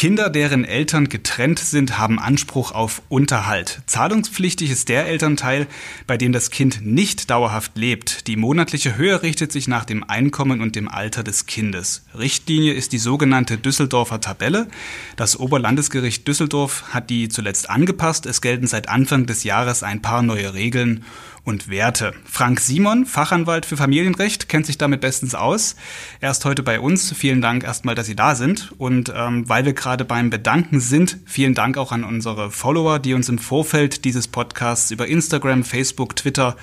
Kinder, deren Eltern getrennt sind, haben Anspruch auf Unterhalt. Zahlungspflichtig ist der Elternteil, bei dem das Kind nicht dauerhaft lebt. Die monatliche Höhe richtet sich nach dem Einkommen und dem Alter des Kindes. Richtlinie ist die sogenannte Düsseldorfer Tabelle. Das Oberlandesgericht Düsseldorf hat die zuletzt angepasst. Es gelten seit Anfang des Jahres ein paar neue Regeln und Werte. Frank Simon, Fachanwalt für Familienrecht, kennt sich damit bestens aus. Er ist heute bei uns. Vielen Dank erstmal, dass Sie da sind. Und ähm, weil wir gerade beim Bedanken sind, vielen Dank auch an unsere Follower, die uns im Vorfeld dieses Podcasts über Instagram, Facebook, Twitter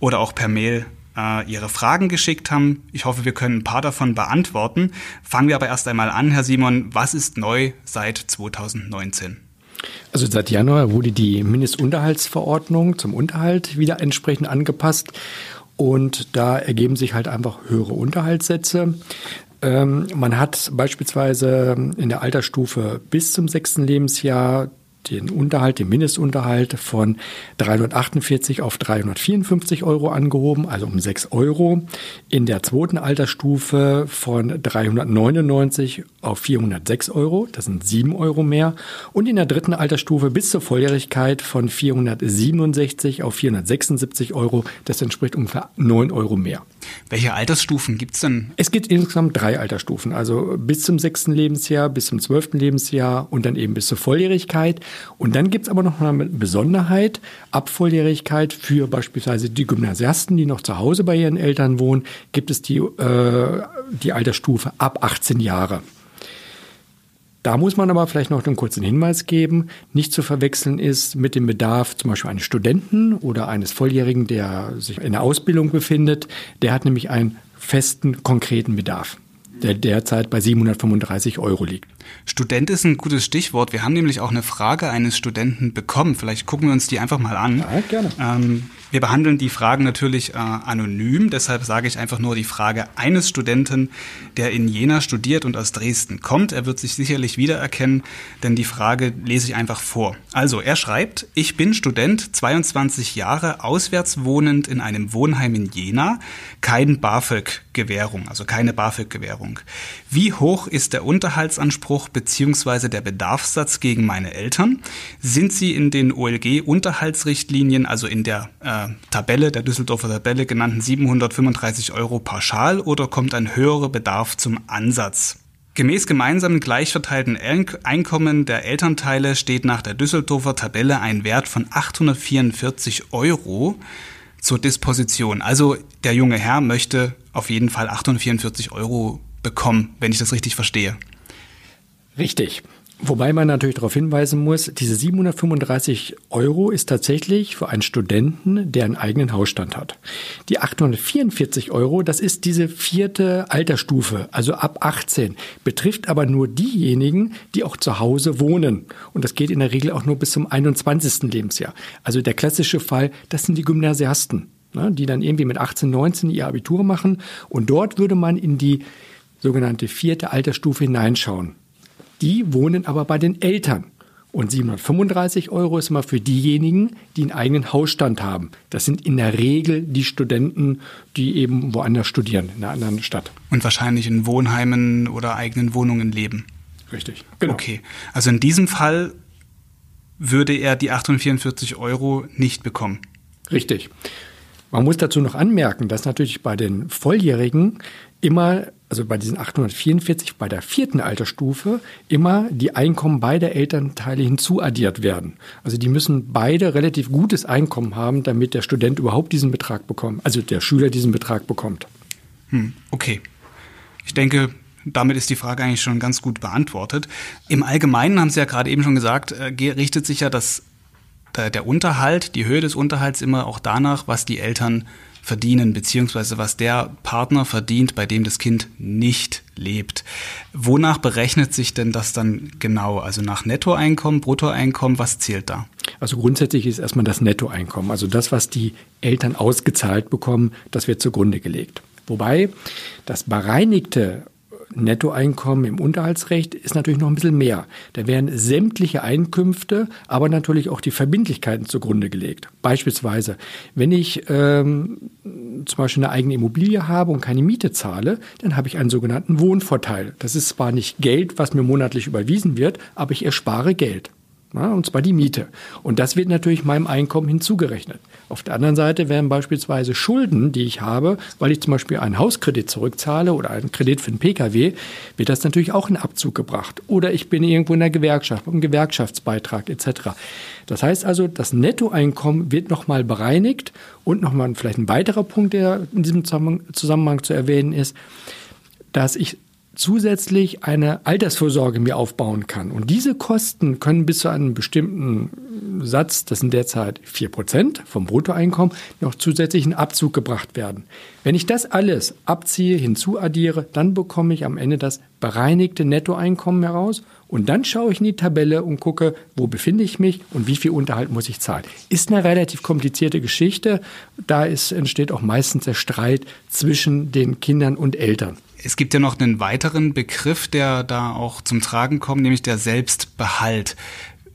oder auch per Mail äh, ihre Fragen geschickt haben. Ich hoffe, wir können ein paar davon beantworten. Fangen wir aber erst einmal an, Herr Simon. Was ist neu seit 2019? Also seit Januar wurde die Mindestunterhaltsverordnung zum Unterhalt wieder entsprechend angepasst. Und da ergeben sich halt einfach höhere Unterhaltssätze. Ähm, man hat beispielsweise in der Altersstufe bis zum sechsten Lebensjahr den Unterhalt, den Mindestunterhalt von 348 auf 354 Euro angehoben, also um 6 Euro. In der zweiten Altersstufe von 399 auf 406 Euro, das sind 7 Euro mehr. Und in der dritten Altersstufe bis zur Volljährigkeit von 467 auf 476 Euro, das entspricht ungefähr 9 Euro mehr. Welche Altersstufen gibt es denn? Es gibt insgesamt drei Altersstufen, also bis zum sechsten Lebensjahr, bis zum zwölften Lebensjahr und dann eben bis zur Volljährigkeit. Und dann gibt es aber noch eine Besonderheit, ab Volljährigkeit für beispielsweise die Gymnasiasten, die noch zu Hause bei ihren Eltern wohnen, gibt es die, äh, die Altersstufe ab 18 Jahre. Da muss man aber vielleicht noch einen kurzen Hinweis geben. Nicht zu verwechseln ist mit dem Bedarf zum Beispiel eines Studenten oder eines Volljährigen, der sich in der Ausbildung befindet. Der hat nämlich einen festen, konkreten Bedarf der derzeit bei 735 Euro liegt. Student ist ein gutes Stichwort. Wir haben nämlich auch eine Frage eines Studenten bekommen. Vielleicht gucken wir uns die einfach mal an. Ja, gerne. Ähm, wir behandeln die Fragen natürlich äh, anonym, deshalb sage ich einfach nur die Frage eines Studenten, der in Jena studiert und aus Dresden kommt. Er wird sich sicherlich wiedererkennen, denn die Frage lese ich einfach vor. Also, er schreibt, ich bin Student, 22 Jahre, auswärts wohnend in einem Wohnheim in Jena, kein BAföG-Gewährung, also keine BAföG-Gewährung. Wie hoch ist der Unterhaltsanspruch bzw. der Bedarfssatz gegen meine Eltern? Sind sie in den OLG-Unterhaltsrichtlinien, also in der äh, Tabelle, der Düsseldorfer Tabelle genannten 735 Euro pauschal oder kommt ein höherer Bedarf zum Ansatz? Gemäß gemeinsamen gleichverteilten Einkommen der Elternteile steht nach der Düsseldorfer Tabelle ein Wert von 844 Euro zur Disposition. Also der junge Herr möchte auf jeden Fall 844 Euro bekommen, wenn ich das richtig verstehe. Richtig. Wobei man natürlich darauf hinweisen muss, diese 735 Euro ist tatsächlich für einen Studenten, der einen eigenen Hausstand hat. Die 844 Euro, das ist diese vierte Altersstufe, also ab 18, betrifft aber nur diejenigen, die auch zu Hause wohnen. Und das geht in der Regel auch nur bis zum 21. Lebensjahr. Also der klassische Fall, das sind die Gymnasiasten, ne, die dann irgendwie mit 18, 19 ihr Abitur machen. Und dort würde man in die sogenannte vierte Altersstufe hineinschauen. Die wohnen aber bei den Eltern. Und 735 Euro ist immer für diejenigen, die einen eigenen Hausstand haben. Das sind in der Regel die Studenten, die eben woanders studieren, in einer anderen Stadt. Und wahrscheinlich in Wohnheimen oder eigenen Wohnungen leben. Richtig. Genau. Okay. Also in diesem Fall würde er die 844 Euro nicht bekommen. Richtig. Man muss dazu noch anmerken, dass natürlich bei den Volljährigen immer, also bei diesen 844, bei der vierten Altersstufe, immer die Einkommen beider Elternteile hinzuaddiert werden. Also die müssen beide relativ gutes Einkommen haben, damit der Student überhaupt diesen Betrag bekommt, also der Schüler diesen Betrag bekommt. Hm, okay. Ich denke, damit ist die Frage eigentlich schon ganz gut beantwortet. Im Allgemeinen haben Sie ja gerade eben schon gesagt, äh, richtet sich ja das, äh, der Unterhalt, die Höhe des Unterhalts immer auch danach, was die Eltern verdienen, beziehungsweise was der Partner verdient, bei dem das Kind nicht lebt. Wonach berechnet sich denn das dann genau? Also nach Nettoeinkommen, Bruttoeinkommen, was zählt da? Also grundsätzlich ist erstmal das Nettoeinkommen, also das, was die Eltern ausgezahlt bekommen, das wird zugrunde gelegt. Wobei das bereinigte Nettoeinkommen im Unterhaltsrecht ist natürlich noch ein bisschen mehr. Da werden sämtliche Einkünfte, aber natürlich auch die Verbindlichkeiten zugrunde gelegt. Beispielsweise, wenn ich ähm, zum Beispiel eine eigene Immobilie habe und keine Miete zahle, dann habe ich einen sogenannten Wohnvorteil. Das ist zwar nicht Geld, was mir monatlich überwiesen wird, aber ich erspare Geld. Ja, und zwar die Miete. Und das wird natürlich meinem Einkommen hinzugerechnet. Auf der anderen Seite werden beispielsweise Schulden, die ich habe, weil ich zum Beispiel einen Hauskredit zurückzahle oder einen Kredit für einen Pkw, wird das natürlich auch in Abzug gebracht. Oder ich bin irgendwo in der Gewerkschaft, einen Gewerkschaftsbeitrag etc. Das heißt also, das Nettoeinkommen wird nochmal bereinigt und nochmal vielleicht ein weiterer Punkt, der in diesem Zusammenhang zu erwähnen ist, dass ich zusätzlich eine Altersvorsorge mir aufbauen kann. Und diese Kosten können bis zu einem bestimmten Satz, das sind derzeit vier Prozent vom Bruttoeinkommen, noch zusätzlich in Abzug gebracht werden. Wenn ich das alles abziehe, hinzuaddiere, dann bekomme ich am Ende das bereinigte Nettoeinkommen heraus. Und dann schaue ich in die Tabelle und gucke, wo befinde ich mich und wie viel Unterhalt muss ich zahlen. Ist eine relativ komplizierte Geschichte. Da ist, entsteht auch meistens der Streit zwischen den Kindern und Eltern. Es gibt ja noch einen weiteren Begriff, der da auch zum Tragen kommt, nämlich der Selbstbehalt.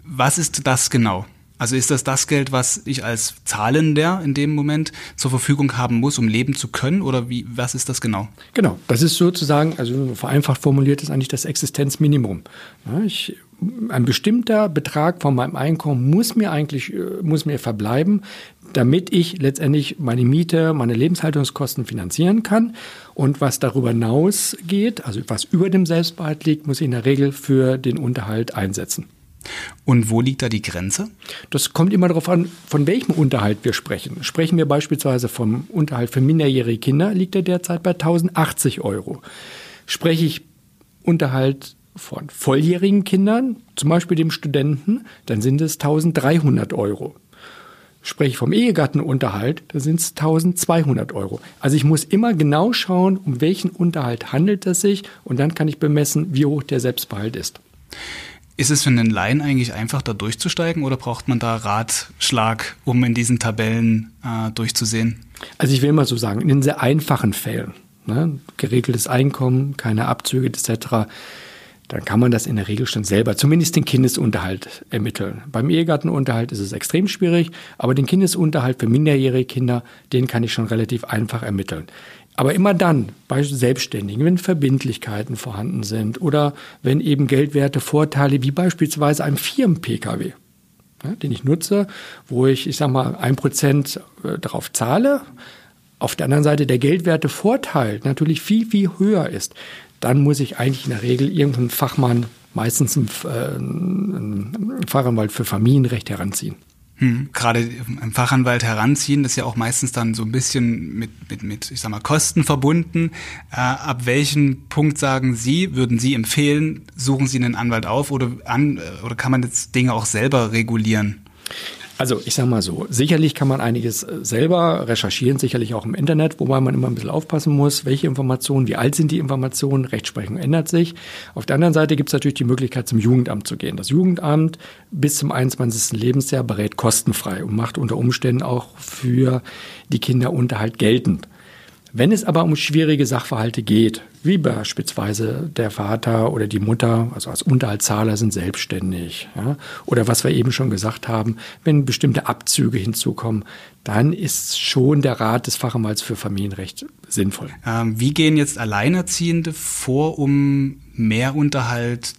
Was ist das genau? Also ist das das Geld, was ich als Zahlender in dem Moment zur Verfügung haben muss, um leben zu können? Oder wie, was ist das genau? Genau, das ist sozusagen, also vereinfacht formuliert ist eigentlich das Existenzminimum. Ich, ein bestimmter Betrag von meinem Einkommen muss mir eigentlich, äh, muss mir verbleiben, damit ich letztendlich meine Miete, meine Lebenshaltungskosten finanzieren kann. Und was darüber hinausgeht, also was über dem Selbstbehalt liegt, muss ich in der Regel für den Unterhalt einsetzen. Und wo liegt da die Grenze? Das kommt immer darauf an, von welchem Unterhalt wir sprechen. Sprechen wir beispielsweise vom Unterhalt für minderjährige Kinder, liegt er derzeit bei 1080 Euro. Spreche ich Unterhalt von volljährigen Kindern, zum Beispiel dem Studenten, dann sind es 1300 Euro. Spreche ich vom Ehegattenunterhalt, dann sind es 1200 Euro. Also ich muss immer genau schauen, um welchen Unterhalt handelt es sich und dann kann ich bemessen, wie hoch der Selbstbehalt ist. Ist es für einen Laien eigentlich einfach, da durchzusteigen oder braucht man da Ratschlag, um in diesen Tabellen äh, durchzusehen? Also ich will mal so sagen, in den sehr einfachen Fällen, ne, geregeltes Einkommen, keine Abzüge etc., dann kann man das in der Regel schon selber, zumindest den Kindesunterhalt ermitteln. Beim Ehegattenunterhalt ist es extrem schwierig, aber den Kindesunterhalt für minderjährige Kinder, den kann ich schon relativ einfach ermitteln. Aber immer dann, bei Selbstständigen, wenn Verbindlichkeiten vorhanden sind oder wenn eben geldwerte Vorteile wie beispielsweise einem Firmen-Pkw, ja, den ich nutze, wo ich, ich sag mal, ein Prozent äh, darauf zahle, auf der anderen Seite der geldwerte Vorteil natürlich viel, viel höher ist, dann muss ich eigentlich in der Regel irgendeinen Fachmann, meistens einen, äh, einen Fachanwalt für Familienrecht heranziehen. Hm, gerade im Fachanwalt heranziehen, das ist ja auch meistens dann so ein bisschen mit, mit, mit ich sag mal, Kosten verbunden. Äh, ab welchem Punkt sagen Sie, würden Sie empfehlen, suchen Sie einen Anwalt auf oder, an, äh, oder kann man jetzt Dinge auch selber regulieren? Also ich sage mal so, sicherlich kann man einiges äh, selber recherchieren, sicherlich auch im Internet, wobei man immer ein bisschen aufpassen muss, welche Informationen, wie alt sind die Informationen, Rechtsprechung ändert sich. Auf der anderen Seite gibt es natürlich die Möglichkeit, zum Jugendamt zu gehen. Das Jugendamt bis zum 21. Lebensjahr berät kostenfrei und macht unter Umständen auch für die Kinder Unterhalt geltend. Wenn es aber um schwierige Sachverhalte geht, wie beispielsweise der Vater oder die Mutter, also als Unterhaltszahler sind selbstständig, ja, oder was wir eben schon gesagt haben, wenn bestimmte Abzüge hinzukommen, dann ist schon der Rat des Fachanwalts für Familienrecht sinnvoll. Ähm, wie gehen jetzt Alleinerziehende vor, um mehr Unterhalt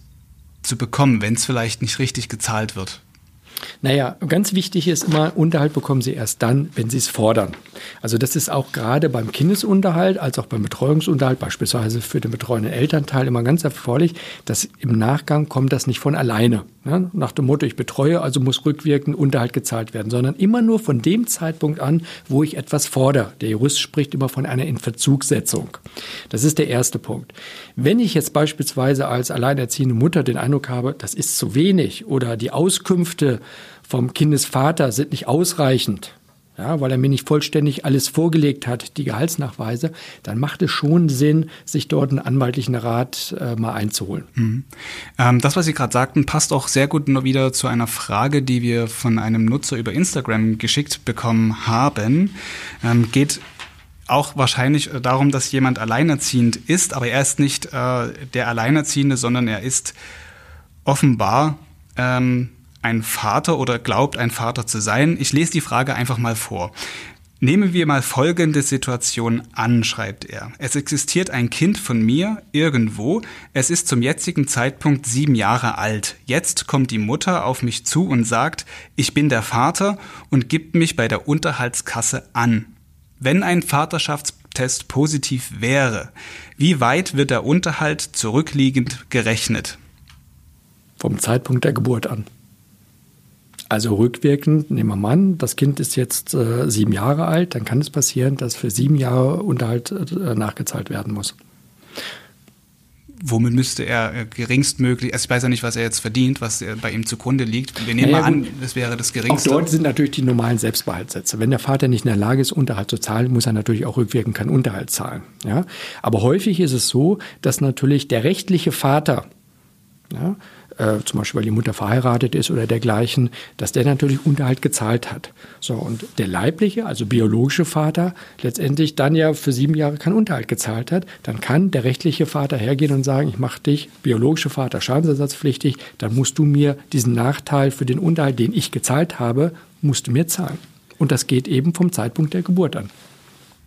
zu bekommen, wenn es vielleicht nicht richtig gezahlt wird? Naja, ganz wichtig ist immer, Unterhalt bekommen Sie erst dann, wenn Sie es fordern. Also das ist auch gerade beim Kindesunterhalt als auch beim Betreuungsunterhalt, beispielsweise für den betreuenden Elternteil, immer ganz erforderlich, dass im Nachgang kommt das nicht von alleine. Ne? Nach dem Motto, ich betreue, also muss rückwirkend Unterhalt gezahlt werden, sondern immer nur von dem Zeitpunkt an, wo ich etwas fordere. Der Jurist spricht immer von einer Inverzugssetzung. Das ist der erste Punkt. Wenn ich jetzt beispielsweise als alleinerziehende Mutter den Eindruck habe, das ist zu wenig oder die Auskünfte vom Kindesvater sind nicht ausreichend, ja, weil er mir nicht vollständig alles vorgelegt hat, die Gehaltsnachweise, dann macht es schon Sinn, sich dort einen anwaltlichen Rat äh, mal einzuholen. Mhm. Ähm, das, was Sie gerade sagten, passt auch sehr gut wieder zu einer Frage, die wir von einem Nutzer über Instagram geschickt bekommen haben. Ähm, geht auch wahrscheinlich äh, darum, dass jemand alleinerziehend ist, aber er ist nicht äh, der Alleinerziehende, sondern er ist offenbar ähm, ein Vater oder glaubt ein Vater zu sein. Ich lese die Frage einfach mal vor. Nehmen wir mal folgende Situation an, schreibt er. Es existiert ein Kind von mir irgendwo. Es ist zum jetzigen Zeitpunkt sieben Jahre alt. Jetzt kommt die Mutter auf mich zu und sagt, ich bin der Vater und gibt mich bei der Unterhaltskasse an. Wenn ein Vaterschaftstest positiv wäre, wie weit wird der Unterhalt zurückliegend gerechnet? Vom Zeitpunkt der Geburt an. Also rückwirkend, nehmen wir mal an, das Kind ist jetzt äh, sieben Jahre alt, dann kann es passieren, dass für sieben Jahre Unterhalt äh, nachgezahlt werden muss. Womit müsste er äh, geringstmöglich, also ich weiß ja nicht, was er jetzt verdient, was bei ihm zugrunde liegt. Wir nehmen naja, mal an, das wäre das geringste. Auch dort sind natürlich die normalen Selbstbehaltssätze. Wenn der Vater nicht in der Lage ist, Unterhalt zu zahlen, muss er natürlich auch rückwirkend keinen Unterhalt zahlen. Ja? Aber häufig ist es so, dass natürlich der rechtliche Vater ja, äh, zum Beispiel weil die Mutter verheiratet ist oder dergleichen, dass der natürlich Unterhalt gezahlt hat. So, und der leibliche, also biologische Vater, letztendlich dann ja für sieben Jahre keinen Unterhalt gezahlt hat, dann kann der rechtliche Vater hergehen und sagen, ich mache dich, biologische Vater, schadensersatzpflichtig, dann musst du mir diesen Nachteil für den Unterhalt, den ich gezahlt habe, musst du mir zahlen. Und das geht eben vom Zeitpunkt der Geburt an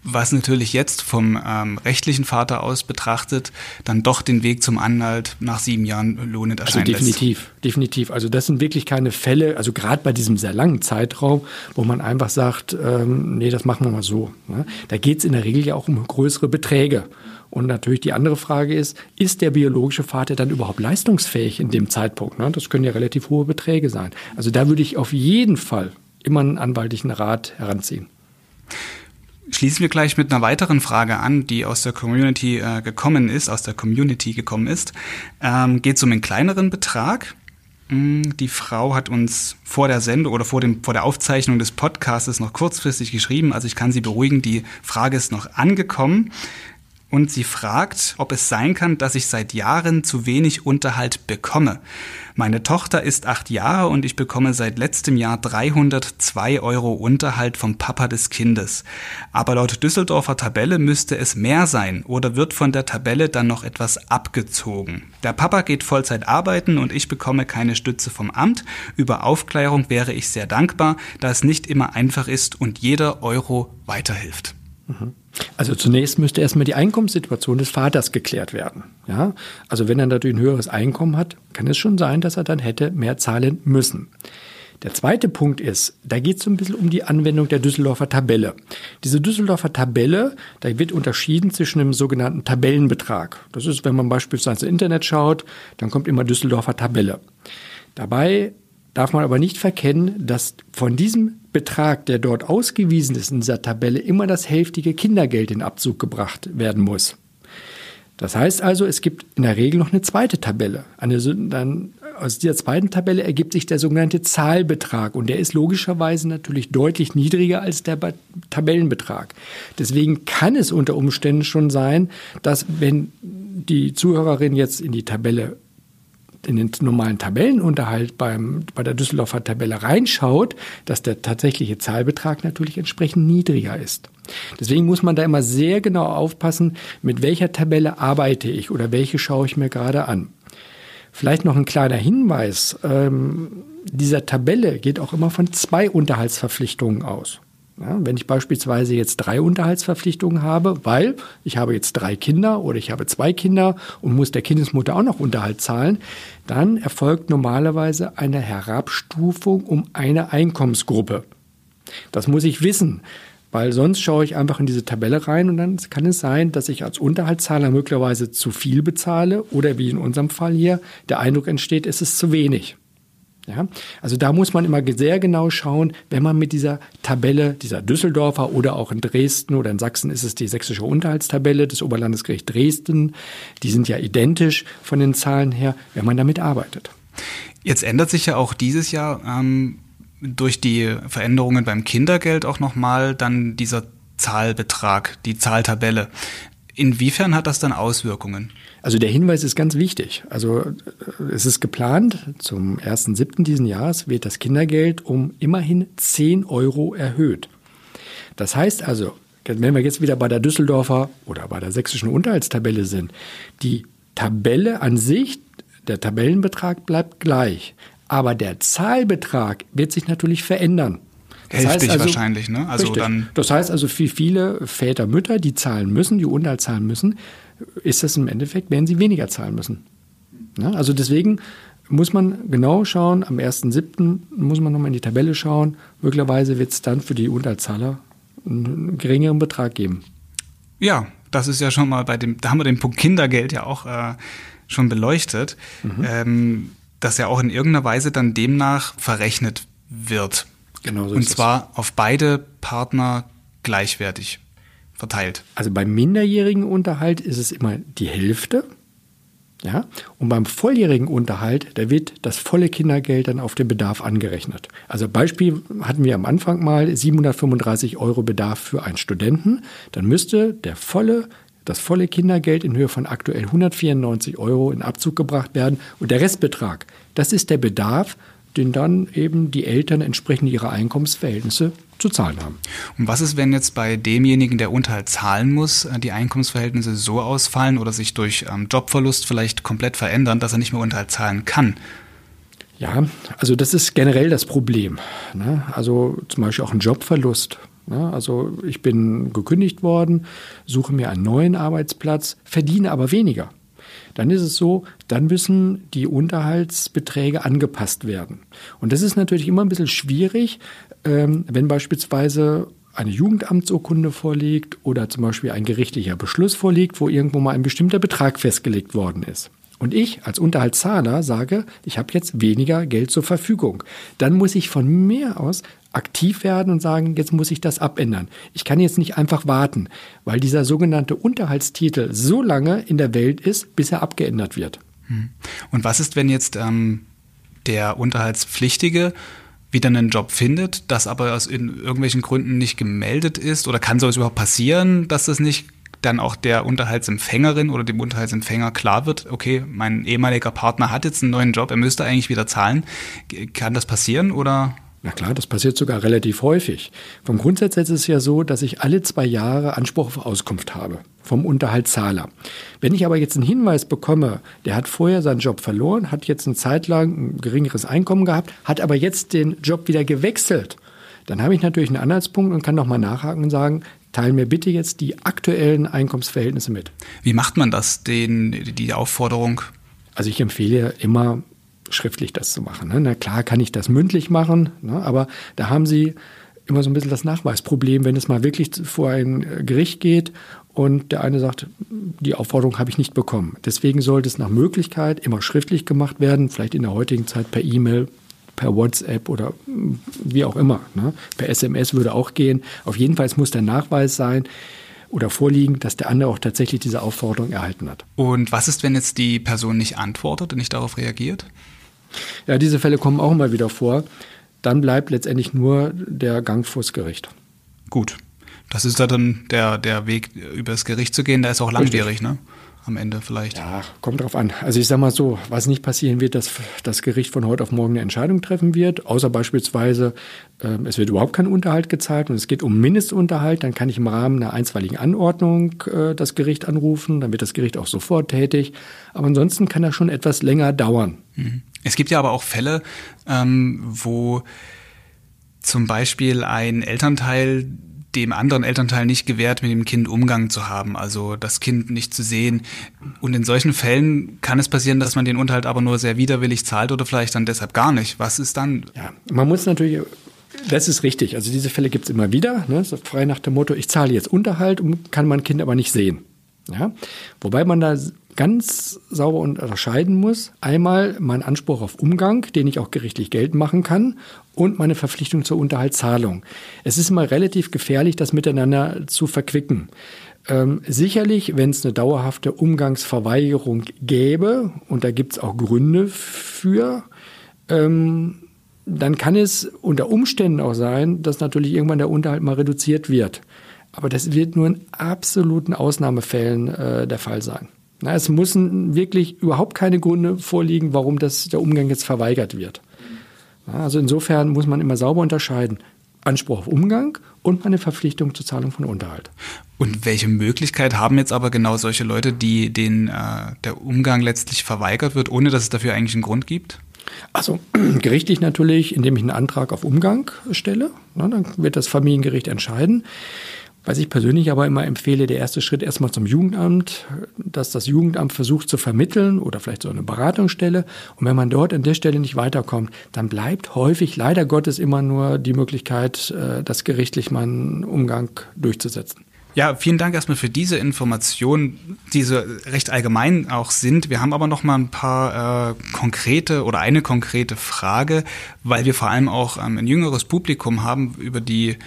was natürlich jetzt vom ähm, rechtlichen Vater aus betrachtet, dann doch den Weg zum Anwalt nach sieben Jahren lohnend erscheint. Also definitiv, lässt. definitiv. Also das sind wirklich keine Fälle, also gerade bei diesem sehr langen Zeitraum, wo man einfach sagt, ähm, nee, das machen wir mal so. Ne? Da geht es in der Regel ja auch um größere Beträge. Und natürlich die andere Frage ist, ist der biologische Vater dann überhaupt leistungsfähig in dem Zeitpunkt? Ne? Das können ja relativ hohe Beträge sein. Also da würde ich auf jeden Fall immer einen anwaltlichen Rat heranziehen schließen wir gleich mit einer weiteren Frage an, die aus der Community äh, gekommen ist, aus der Community gekommen ist. Ähm, Geht es um einen kleineren Betrag. Mm, die Frau hat uns vor der Sendung oder vor, dem, vor der Aufzeichnung des Podcasts noch kurzfristig geschrieben. Also ich kann Sie beruhigen, die Frage ist noch angekommen und sie fragt, ob es sein kann, dass ich seit Jahren zu wenig Unterhalt bekomme. Meine Tochter ist acht Jahre und ich bekomme seit letztem Jahr 302 Euro Unterhalt vom Papa des Kindes. Aber laut Düsseldorfer Tabelle müsste es mehr sein oder wird von der Tabelle dann noch etwas abgezogen. Der Papa geht Vollzeit arbeiten und ich bekomme keine Stütze vom Amt. Über Aufklärung wäre ich sehr dankbar, da es nicht immer einfach ist und jeder Euro weiterhilft. Mhm. Also zunächst müsste erstmal die Einkommenssituation des Vaters geklärt werden. Ja? Also wenn er natürlich ein höheres Einkommen hat, kann es schon sein, dass er dann hätte mehr zahlen müssen. Der zweite Punkt ist, da geht es so ein bisschen um die Anwendung der Düsseldorfer Tabelle. Diese Düsseldorfer Tabelle, da wird unterschieden zwischen dem sogenannten Tabellenbetrag. Das ist, wenn man beispielsweise ins Internet schaut, dann kommt immer Düsseldorfer Tabelle. Dabei darf man aber nicht verkennen, dass von diesem Betrag, der dort ausgewiesen ist in dieser Tabelle, immer das hälftige Kindergeld in Abzug gebracht werden muss. Das heißt also, es gibt in der Regel noch eine zweite Tabelle. Eine, dann, aus dieser zweiten Tabelle ergibt sich der sogenannte Zahlbetrag und der ist logischerweise natürlich deutlich niedriger als der Tabellenbetrag. Deswegen kann es unter Umständen schon sein, dass wenn die Zuhörerin jetzt in die Tabelle in den normalen Tabellenunterhalt beim, bei der Düsseldorfer Tabelle reinschaut, dass der tatsächliche Zahlbetrag natürlich entsprechend niedriger ist. Deswegen muss man da immer sehr genau aufpassen, mit welcher Tabelle arbeite ich oder welche schaue ich mir gerade an. Vielleicht noch ein kleiner Hinweis. Ähm, dieser Tabelle geht auch immer von zwei Unterhaltsverpflichtungen aus. Ja, wenn ich beispielsweise jetzt drei Unterhaltsverpflichtungen habe, weil ich habe jetzt drei Kinder oder ich habe zwei Kinder und muss der Kindesmutter auch noch Unterhalt zahlen, dann erfolgt normalerweise eine Herabstufung um eine Einkommensgruppe. Das muss ich wissen, weil sonst schaue ich einfach in diese Tabelle rein und dann kann es sein, dass ich als Unterhaltszahler möglicherweise zu viel bezahle oder wie in unserem Fall hier der Eindruck entsteht, es ist zu wenig. Ja? Also da muss man immer sehr genau schauen, wenn man mit dieser Tabelle, dieser Düsseldorfer oder auch in Dresden oder in Sachsen ist es die sächsische Unterhaltstabelle des Oberlandesgericht Dresden, die sind ja identisch von den Zahlen her, wenn man damit arbeitet. Jetzt ändert sich ja auch dieses Jahr ähm, durch die Veränderungen beim Kindergeld auch nochmal dann dieser Zahlbetrag, die Zahltabelle. Inwiefern hat das dann Auswirkungen? Also der Hinweis ist ganz wichtig. Also äh, es ist geplant, zum 1.7. diesen Jahres wird das Kindergeld um immerhin 10 Euro erhöht. Das heißt also, wenn wir jetzt wieder bei der Düsseldorfer oder bei der sächsischen Unterhaltstabelle sind, die Tabelle an sich, der Tabellenbetrag bleibt gleich, aber der Zahlbetrag wird sich natürlich verändern. Das Hälftig also, wahrscheinlich, ne? Also richtig. dann das heißt also, für viele Väter, Mütter, die zahlen müssen, die Unterhalt zahlen müssen, ist das im Endeffekt, werden sie weniger zahlen müssen. Ja, also deswegen muss man genau schauen, am 1.7. muss man nochmal in die Tabelle schauen. Möglicherweise wird es dann für die Unterhaltszahler einen geringeren Betrag geben. Ja, das ist ja schon mal bei dem, da haben wir den Punkt Kindergeld ja auch äh, schon beleuchtet, mhm. ähm, dass ja auch in irgendeiner Weise dann demnach verrechnet wird. Genau so Und zwar es. auf beide Partner gleichwertig verteilt. Also beim minderjährigen Unterhalt ist es immer die Hälfte. Ja? Und beim volljährigen Unterhalt, da wird das volle Kindergeld dann auf den Bedarf angerechnet. Also Beispiel hatten wir am Anfang mal 735 Euro Bedarf für einen Studenten. Dann müsste der volle das volle Kindergeld in Höhe von aktuell 194 Euro in Abzug gebracht werden. Und der Restbetrag, das ist der Bedarf den dann eben die Eltern entsprechend ihrer Einkommensverhältnisse zu zahlen haben. Und was ist, wenn jetzt bei demjenigen, der Unterhalt zahlen muss, äh, die Einkommensverhältnisse so ausfallen oder sich durch ähm, Jobverlust vielleicht komplett verändern, dass er nicht mehr Unterhalt zahlen kann? Ja, also das ist generell das Problem. Ne? Also zum Beispiel auch ein Jobverlust. Ne? Also ich bin gekündigt worden, suche mir einen neuen Arbeitsplatz, verdiene aber weniger dann ist es so, dann müssen die Unterhaltsbeträge angepasst werden. Und das ist natürlich immer ein bisschen schwierig, ähm, wenn beispielsweise eine Jugendamtsurkunde vorliegt oder zum Beispiel ein gerichtlicher Beschluss vorliegt, wo irgendwo mal ein bestimmter Betrag festgelegt worden ist. Und ich als Unterhaltszahler sage, ich habe jetzt weniger Geld zur Verfügung. Dann muss ich von mir aus aktiv werden und sagen, jetzt muss ich das abändern. Ich kann jetzt nicht einfach warten, weil dieser sogenannte Unterhaltstitel so lange in der Welt ist, bis er abgeändert wird. Hm. Und was ist, wenn jetzt ähm, der Unterhaltspflichtige wieder einen Job findet, das aber aus irgendwelchen Gründen nicht gemeldet ist? Oder kann sowas überhaupt passieren, dass das nicht dann auch der Unterhaltsempfängerin oder dem Unterhaltsempfänger klar wird, okay, mein ehemaliger Partner hat jetzt einen neuen Job, er müsste eigentlich wieder zahlen. Kann das passieren oder? Na klar, das passiert sogar relativ häufig. Vom Grundsatz ist es ja so, dass ich alle zwei Jahre Anspruch auf Auskunft habe vom Unterhaltszahler. Wenn ich aber jetzt einen Hinweis bekomme, der hat vorher seinen Job verloren, hat jetzt eine Zeit lang ein geringeres Einkommen gehabt, hat aber jetzt den Job wieder gewechselt, dann habe ich natürlich einen Anhaltspunkt und kann nochmal nachhaken und sagen, teile mir bitte jetzt die aktuellen Einkommensverhältnisse mit. Wie macht man das, den, die Aufforderung? Also ich empfehle immer schriftlich das zu machen. Ne? Na klar kann ich das mündlich machen, ne? aber da haben Sie immer so ein bisschen das Nachweisproblem, wenn es mal wirklich vor ein Gericht geht und der eine sagt, die Aufforderung habe ich nicht bekommen. Deswegen sollte es nach Möglichkeit immer schriftlich gemacht werden, vielleicht in der heutigen Zeit per E-Mail, per WhatsApp oder wie auch immer. Ne? Per SMS würde auch gehen. Auf jeden Fall muss der Nachweis sein, oder vorliegen, dass der andere auch tatsächlich diese Aufforderung erhalten hat. Und was ist, wenn jetzt die Person nicht antwortet und nicht darauf reagiert? Ja, diese Fälle kommen auch immer wieder vor. Dann bleibt letztendlich nur der Gang vors Gericht. Gut. Das ist ja dann der, der Weg, übers Gericht zu gehen. Da ist auch langwierig, ne? Am Ende vielleicht. Ja, kommt drauf an. Also ich sage mal so, was nicht passieren wird, dass das Gericht von heute auf morgen eine Entscheidung treffen wird, außer beispielsweise, äh, es wird überhaupt kein Unterhalt gezahlt und es geht um Mindestunterhalt, dann kann ich im Rahmen einer einstweiligen Anordnung äh, das Gericht anrufen, dann wird das Gericht auch sofort tätig. Aber ansonsten kann das schon etwas länger dauern. Mhm. Es gibt ja aber auch Fälle, ähm, wo zum Beispiel ein Elternteil dem anderen Elternteil nicht gewährt, mit dem Kind Umgang zu haben, also das Kind nicht zu sehen. Und in solchen Fällen kann es passieren, dass man den Unterhalt aber nur sehr widerwillig zahlt oder vielleicht dann deshalb gar nicht. Was ist dann? Ja, man muss natürlich das ist richtig. Also diese Fälle gibt es immer wieder. Ne? So frei nach dem Motto, ich zahle jetzt Unterhalt und kann mein Kind aber nicht sehen. Ja? Wobei man da ganz sauber unterscheiden muss. Einmal mein Anspruch auf Umgang, den ich auch gerichtlich geltend machen kann, und meine Verpflichtung zur Unterhaltszahlung. Es ist immer relativ gefährlich, das miteinander zu verquicken. Ähm, sicherlich, wenn es eine dauerhafte Umgangsverweigerung gäbe, und da gibt es auch Gründe für, ähm, dann kann es unter Umständen auch sein, dass natürlich irgendwann der Unterhalt mal reduziert wird. Aber das wird nur in absoluten Ausnahmefällen äh, der Fall sein. Na, es müssen wirklich überhaupt keine Gründe vorliegen, warum das, der Umgang jetzt verweigert wird. Ja, also insofern muss man immer sauber unterscheiden. Anspruch auf Umgang und meine Verpflichtung zur Zahlung von Unterhalt. Und welche Möglichkeit haben jetzt aber genau solche Leute, die denen äh, der Umgang letztlich verweigert wird, ohne dass es dafür eigentlich einen Grund gibt? Also gerichtlich natürlich, indem ich einen Antrag auf Umgang stelle. Na, dann wird das Familiengericht entscheiden. Was ich persönlich aber immer empfehle, der erste Schritt erstmal zum Jugendamt, dass das Jugendamt versucht zu vermitteln oder vielleicht so eine Beratungsstelle. Und wenn man dort an der Stelle nicht weiterkommt, dann bleibt häufig leider Gottes immer nur die Möglichkeit, äh, das gerichtlich mal einen Umgang durchzusetzen. Ja, vielen Dank erstmal für diese Informationen, die so recht allgemein auch sind. Wir haben aber noch mal ein paar äh, konkrete oder eine konkrete Frage, weil wir vor allem auch ähm, ein jüngeres Publikum haben über die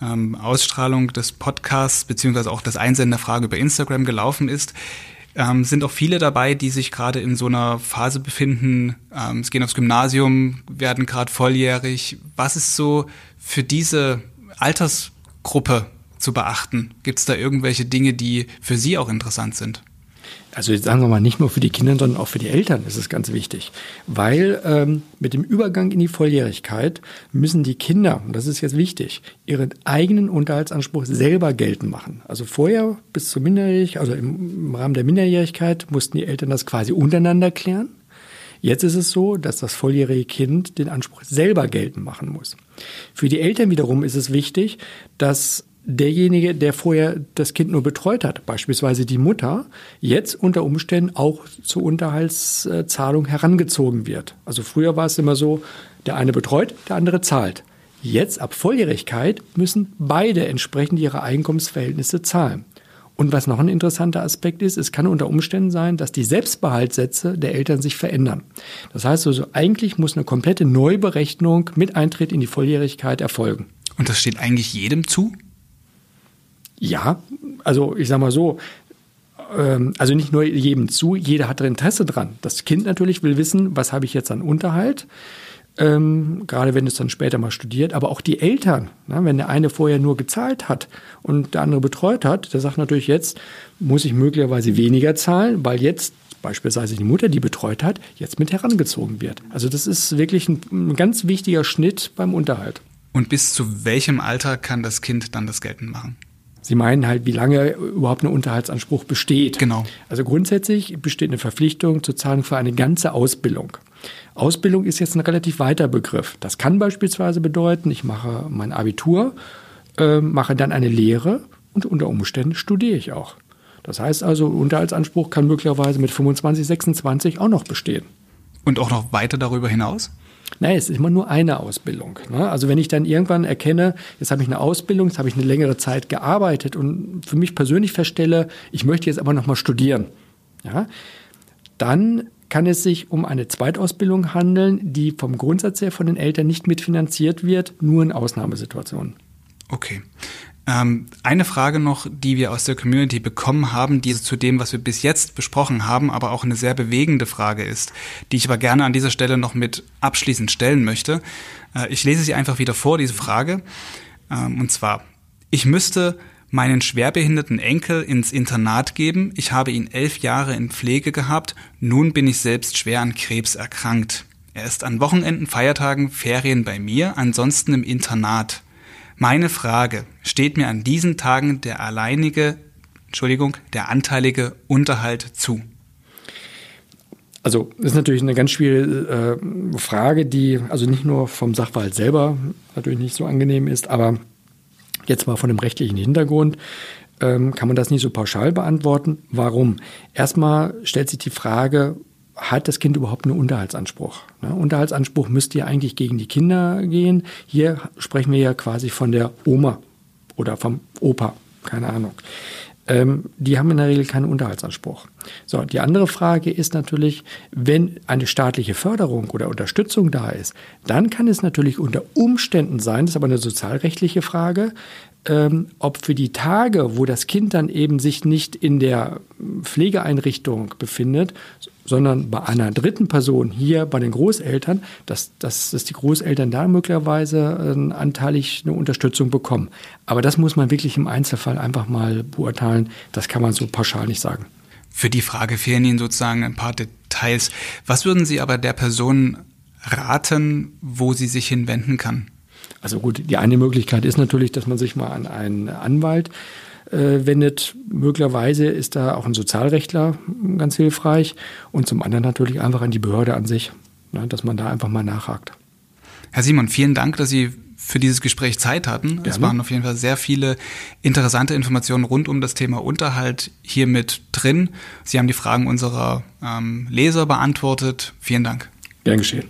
ähm, Ausstrahlung des Podcasts beziehungsweise auch das Einsenden der Frage über Instagram gelaufen ist, ähm, sind auch viele dabei, die sich gerade in so einer Phase befinden. Ähm, es gehen aufs Gymnasium, werden gerade volljährig. Was ist so für diese Altersgruppe zu beachten? Gibt es da irgendwelche Dinge, die für Sie auch interessant sind? Also sagen wir mal, nicht nur für die Kinder, sondern auch für die Eltern ist es ganz wichtig. Weil ähm, mit dem Übergang in die Volljährigkeit müssen die Kinder, und das ist jetzt wichtig, ihren eigenen Unterhaltsanspruch selber geltend machen. Also vorher bis zur Minderjährigkeit, also im, im Rahmen der Minderjährigkeit mussten die Eltern das quasi untereinander klären. Jetzt ist es so, dass das volljährige Kind den Anspruch selber geltend machen muss. Für die Eltern wiederum ist es wichtig, dass derjenige, der vorher das Kind nur betreut hat, beispielsweise die Mutter, jetzt unter Umständen auch zur Unterhaltszahlung herangezogen wird. Also früher war es immer so, der eine betreut, der andere zahlt. Jetzt ab Volljährigkeit müssen beide entsprechend ihre Einkommensverhältnisse zahlen. Und was noch ein interessanter Aspekt ist, es kann unter Umständen sein, dass die Selbstbehaltssätze der Eltern sich verändern. Das heißt also, eigentlich muss eine komplette Neuberechnung mit Eintritt in die Volljährigkeit erfolgen. Und das steht eigentlich jedem zu? Ja, also ich sage mal so, ähm, also nicht nur jedem zu, jeder hat Interesse dran. Das Kind natürlich will wissen, was habe ich jetzt an Unterhalt, ähm, gerade wenn es dann später mal studiert, aber auch die Eltern, ne, wenn der eine vorher nur gezahlt hat und der andere betreut hat, der sagt natürlich jetzt, muss ich möglicherweise weniger zahlen, weil jetzt beispielsweise die Mutter, die betreut hat, jetzt mit herangezogen wird. Also das ist wirklich ein, ein ganz wichtiger Schnitt beim Unterhalt. Und bis zu welchem Alter kann das Kind dann das geltend machen? Sie meinen halt, wie lange überhaupt ein Unterhaltsanspruch besteht. Genau. Also grundsätzlich besteht eine Verpflichtung zur Zahlung für eine ganze Ausbildung. Ausbildung ist jetzt ein relativ weiter Begriff. Das kann beispielsweise bedeuten, ich mache mein Abitur, äh, mache dann eine Lehre und unter Umständen studiere ich auch. Das heißt also, Unterhaltsanspruch kann möglicherweise mit 25, 26 auch noch bestehen. Und auch noch weiter darüber hinaus? Nein, es ist immer nur eine Ausbildung. Ne? Also wenn ich dann irgendwann erkenne, jetzt habe ich eine Ausbildung, jetzt habe ich eine längere Zeit gearbeitet und für mich persönlich feststelle, ich möchte jetzt aber noch mal studieren, ja, dann kann es sich um eine Zweitausbildung handeln, die vom Grundsatz her von den Eltern nicht mitfinanziert wird, nur in Ausnahmesituationen. Okay. Ähm, eine Frage noch, die wir aus der Community bekommen haben, die zu dem, was wir bis jetzt besprochen haben, aber auch eine sehr bewegende Frage ist, die ich aber gerne an dieser Stelle noch mit abschließend stellen möchte. Äh, ich lese sie einfach wieder vor, diese Frage. Ähm, und zwar, ich müsste meinen schwerbehinderten Enkel ins Internat geben. Ich habe ihn elf Jahre in Pflege gehabt. Nun bin ich selbst schwer an Krebs erkrankt. Er ist an Wochenenden, Feiertagen, Ferien bei mir, ansonsten im Internat. Meine Frage, steht mir an diesen Tagen der alleinige, Entschuldigung, der anteilige Unterhalt zu? Also das ist natürlich eine ganz schwierige äh, Frage, die also nicht nur vom Sachverhalt selber natürlich nicht so angenehm ist, aber jetzt mal von dem rechtlichen Hintergrund ähm, kann man das nicht so pauschal beantworten. Warum? Erstmal stellt sich die Frage, hat das Kind überhaupt einen Unterhaltsanspruch? Ne? Unterhaltsanspruch müsste ja eigentlich gegen die Kinder gehen. Hier sprechen wir ja quasi von der Oma oder vom Opa, keine Ahnung. Ähm, die haben in der Regel keinen Unterhaltsanspruch. So, die andere Frage ist natürlich, wenn eine staatliche Förderung oder Unterstützung da ist, dann kann es natürlich unter Umständen sein, das ist aber eine sozialrechtliche Frage, ähm, ob für die Tage, wo das Kind dann eben sich nicht in der Pflegeeinrichtung befindet, sondern bei einer dritten Person, hier bei den Großeltern, dass, dass, dass die Großeltern da möglicherweise äh, anteilig eine Unterstützung bekommen. Aber das muss man wirklich im Einzelfall einfach mal beurteilen. Das kann man so pauschal nicht sagen. Für die Frage fehlen Ihnen sozusagen ein paar Details. Was würden Sie aber der Person raten, wo sie sich hinwenden kann? Also gut, die eine Möglichkeit ist natürlich, dass man sich mal an einen Anwalt äh, wendet. Möglicherweise ist da auch ein Sozialrechtler ganz hilfreich und zum anderen natürlich einfach an die Behörde an sich, ne, dass man da einfach mal nachhakt. Herr Simon, vielen Dank, dass Sie für dieses Gespräch Zeit hatten. Gerne. Es waren auf jeden Fall sehr viele interessante Informationen rund um das Thema Unterhalt hier mit drin. Sie haben die Fragen unserer ähm, Leser beantwortet. Vielen Dank. Gern geschehen.